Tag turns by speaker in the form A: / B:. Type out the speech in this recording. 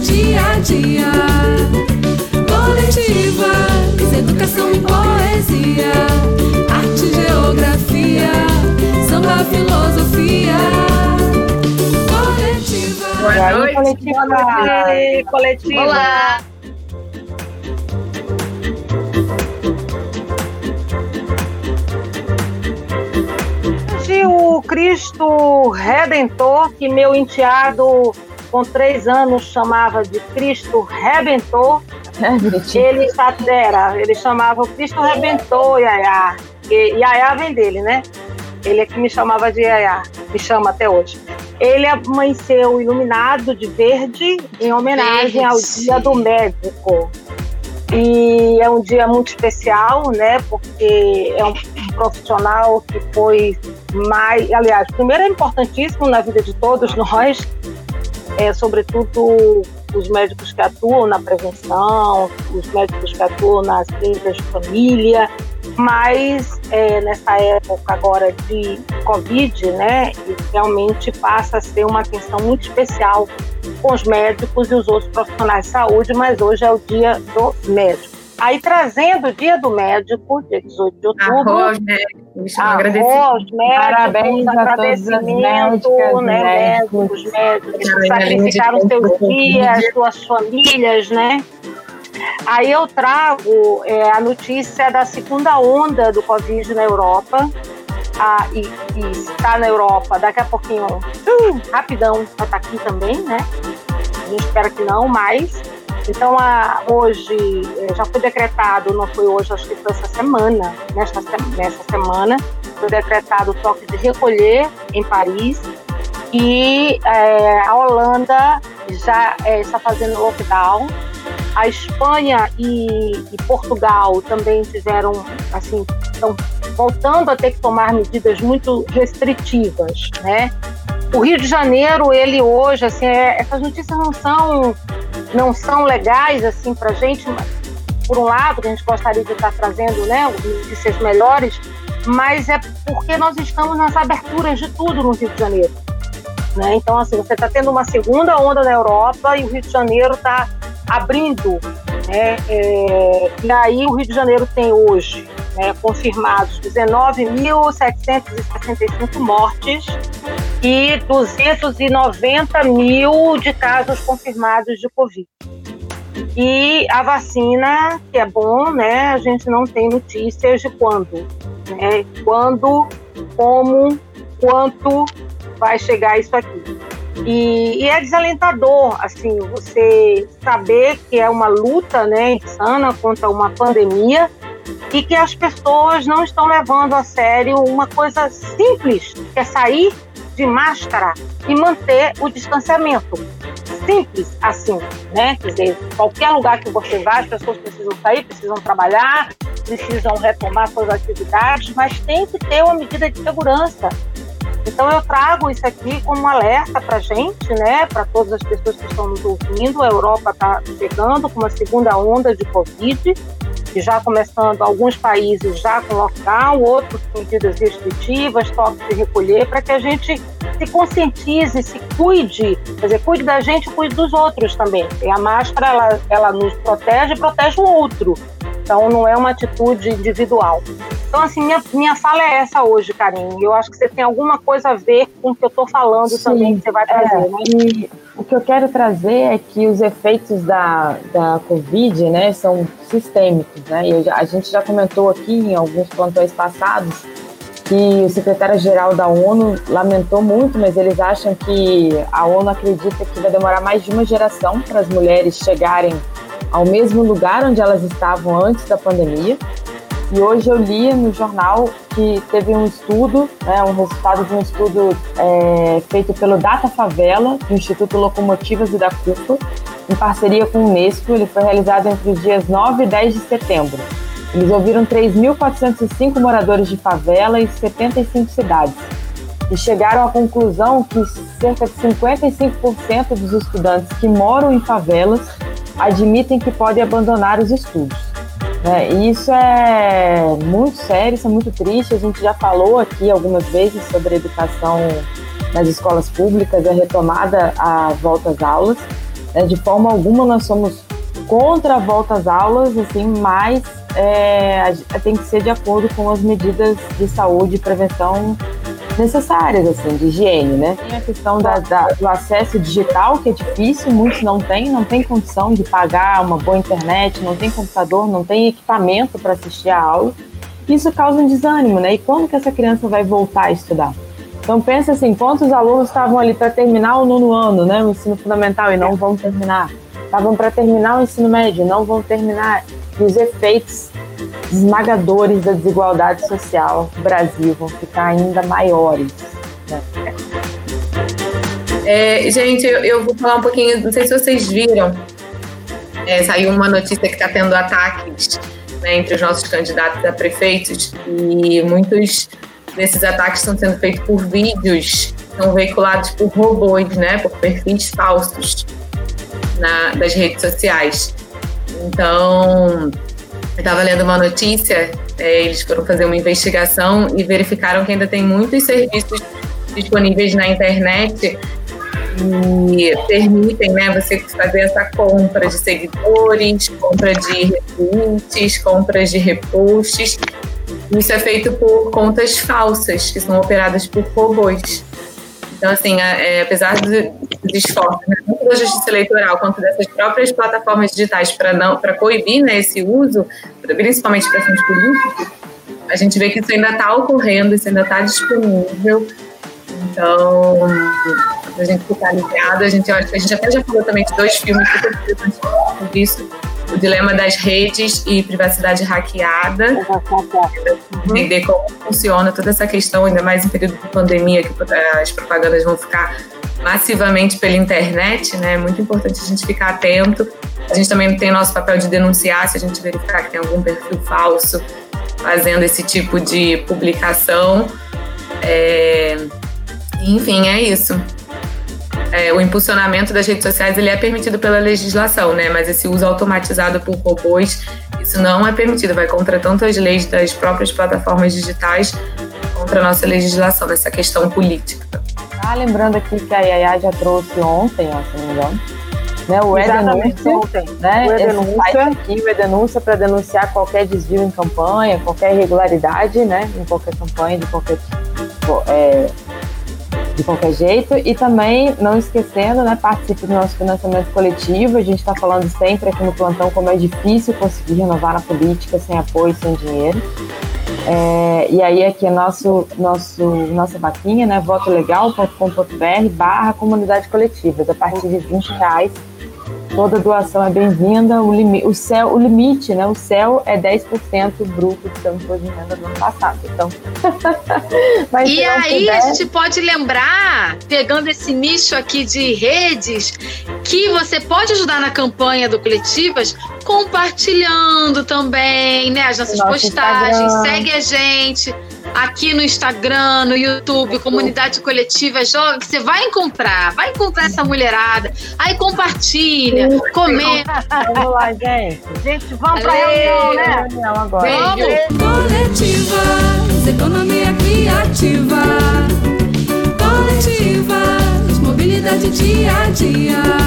A: dia a dia. Coletivas, educação e poesia, arte, geografia, samba, filosofia. Coletiva.
B: Boa noite, coletiva. Noite, coletiva. Olá. o Cristo Redentor, que meu enteado com três anos chamava de Cristo Rebentor, ele era, ele chamava o Cristo Rebentor, Yaya. E Yaya vem dele, né? Ele é que me chamava de Yaya, me chama até hoje. Ele amanheceu iluminado de verde em homenagem ao Dia do Médico. E é um dia muito especial, né? Porque é um profissional que foi mais. Aliás, primeiro é importantíssimo na vida de todos nós, é, sobretudo os médicos que atuam na prevenção, os médicos que atuam nas clínicas de família, mas é, nessa época agora de Covid, né, realmente passa a ser uma atenção muito especial com os médicos e os outros profissionais de saúde, mas hoje é o dia do médico. Aí trazendo o dia do médico, dia 18 de outubro. Arroz, médicos, arroz, médicos, parabéns a todas as médicas, né, médicos, médicos, que sacrificaram seus dias, suas famílias, né? Aí eu trago é, a notícia da segunda onda do Covid na Europa. Ah, e, está na Europa daqui a pouquinho, uh, rapidão, vai estar tá aqui também, né? A gente espera que não, mas. Então, a, hoje, é, já foi decretado, não foi hoje, acho que foi essa semana, nesta, nessa semana, foi decretado o toque de recolher em Paris. E é, a Holanda já é, está fazendo lockdown a Espanha e, e Portugal também tiveram, assim, estão voltando a ter que tomar medidas muito restritivas, né? O Rio de Janeiro, ele hoje, assim, é, essas notícias não são, não são legais, assim, para gente, por um lado, que a gente gostaria de estar trazendo, né, notícias melhores, mas é porque nós estamos nas aberturas de tudo no Rio de Janeiro. Né? Então, assim, você está tendo uma segunda onda na Europa e o Rio de Janeiro está abrindo. Né, é, e aí o Rio de Janeiro tem hoje né, confirmados 19.765 mortes e 290 mil de casos confirmados de Covid. E a vacina, que é bom, né? A gente não tem notícias de quando, né? Quando, como, quanto vai chegar isso aqui. E, e, é desalentador, assim, você saber que é uma luta, né, insana contra uma pandemia e que as pessoas não estão levando a sério uma coisa simples, que é sair de máscara e manter o distanciamento. Simples assim, né? Quer dizer, qualquer lugar que você vá, as pessoas precisam sair, precisam trabalhar, precisam retomar suas atividades, mas tem que ter uma medida de segurança. Então eu trago isso aqui como um alerta para a gente, né, para todas as pessoas que estão nos ouvindo. A Europa está chegando com uma segunda onda de Covid, já começando alguns países já com lockdown, outros com medidas restritivas, toque de recolher, para que a gente se conscientize, se cuide, quer dizer, cuide da gente, cuide dos outros também. E a máscara ela, ela nos protege e protege o outro. Então não é uma atitude individual. Então, assim, minha, minha fala é essa hoje, Karine. Eu acho que você tem alguma coisa a ver com o que eu estou falando Sim, também, que você vai trazer, é, né?
C: E o que eu quero trazer é que os efeitos da, da Covid, né, são sistêmicos, né? E a gente já comentou aqui em alguns plantões passados que o secretário-geral da ONU lamentou muito, mas eles acham que a ONU acredita que vai demorar mais de uma geração para as mulheres chegarem ao mesmo lugar onde elas estavam antes da pandemia. E hoje eu li no jornal que teve um estudo, né, um resultado de um estudo é, feito pelo Data Favela, do Instituto Locomotivas e da CUFA, em parceria com o Unesco. Ele foi realizado entre os dias 9 e 10 de setembro. Eles ouviram 3.405 moradores de favela e 75 cidades. E chegaram à conclusão que cerca de 55% dos estudantes que moram em favelas admitem que podem abandonar os estudos. Né? E isso é muito sério, isso é muito triste. A gente já falou aqui algumas vezes sobre a educação nas escolas públicas, a retomada à volta às aulas. Né? De forma alguma nós somos contra a volta às aulas, assim, mas é, tem que ser de acordo com as medidas de saúde e prevenção necessárias, assim, de higiene, né? Tem a questão da, da, do acesso digital, que é difícil, muitos não têm, não tem condição de pagar uma boa internet, não tem computador, não tem equipamento para assistir a aula. Isso causa um desânimo, né? E quando que essa criança vai voltar a estudar? Então pensa assim, quantos alunos estavam ali para terminar o nono ano, né, o ensino fundamental e não vão terminar? Estavam para terminar o ensino médio, não vão terminar. E os efeitos esmagadores da desigualdade social no Brasil vão ficar ainda maiores. Né?
D: É, gente, eu, eu, vou falar um pouquinho, não sei se vocês viram, é, saiu uma notícia que está tendo ataques né, entre os nossos candidatos a prefeitos e muitos desses ataques estão sendo feitos por vídeos, são veiculados por robôs, né, por perfis falsos na, das redes sociais. Então, eu estava lendo uma notícia, é, eles foram fazer uma investigação e verificaram que ainda tem muitos serviços disponíveis na internet e permitem né, você fazer essa compra de seguidores, compra de retweets, compras de reposts. Isso é feito por contas falsas, que são operadas por robôs. Então, assim, é, apesar dos, esforços, né, tanto da justiça eleitoral quanto dessas próprias plataformas digitais para não para coibir né, esse uso, principalmente para fins políticos, a gente vê que isso ainda está ocorrendo, isso ainda está disponível. Então, a gente ficar ligado, a gente, a gente até já falou também de dois filmes super interessantes sobre isso, o dilema das redes e privacidade hackeada, entender como funciona toda essa questão, ainda mais em período de pandemia, que as propagandas vão ficar massivamente pela internet, né? É muito importante a gente ficar atento. A gente também tem nosso papel de denunciar se a gente verificar que tem algum perfil falso fazendo esse tipo de publicação. É... Enfim, é isso é, o impulsionamento das redes sociais ele é permitido pela legislação, né? Mas esse uso automatizado por robôs, isso não é permitido, vai contra tanto as leis das próprias plataformas digitais contra a nossa legislação nessa questão política.
C: Ah, lembrando aqui que a Yaya já trouxe ontem, ó, se não me engano, né, o E-Denúncia, ontem, né, o E-Denúncia. aqui, o E-Denúncia para denunciar qualquer desvio em campanha, qualquer irregularidade, né, em qualquer campanha, de qualquer é, de qualquer jeito. E também, não esquecendo, né, participe do nosso financiamento coletivo. A gente está falando sempre aqui no plantão como é difícil conseguir renovar na política sem apoio, sem dinheiro. É, e aí aqui é nosso, nosso, nossa vaquinha, né, votolegal.com.br barra comunidade coletiva. A partir de 20 reais toda doação é bem-vinda. O, limi o, céu, o limite, né? O céu é 10% bruto de imposto de renda do ano passado. Então.
E: e aí puder... a gente pode lembrar, pegando esse nicho aqui de redes, que você pode ajudar na campanha do Coletivas compartilhando também, né? As nossas Nosso postagens. Instagram. Segue a gente aqui no Instagram, no YouTube, comunidade coletiva jovem, você vai encontrar, vai encontrar essa mulherada. Aí compartilha, comenta.
B: Vamos lá, gente. Gente, vamos pra reunião, né? Reunião agora.
A: Vamos. Coletivas, economia criativa. Coletivas, mobilidade dia a dia.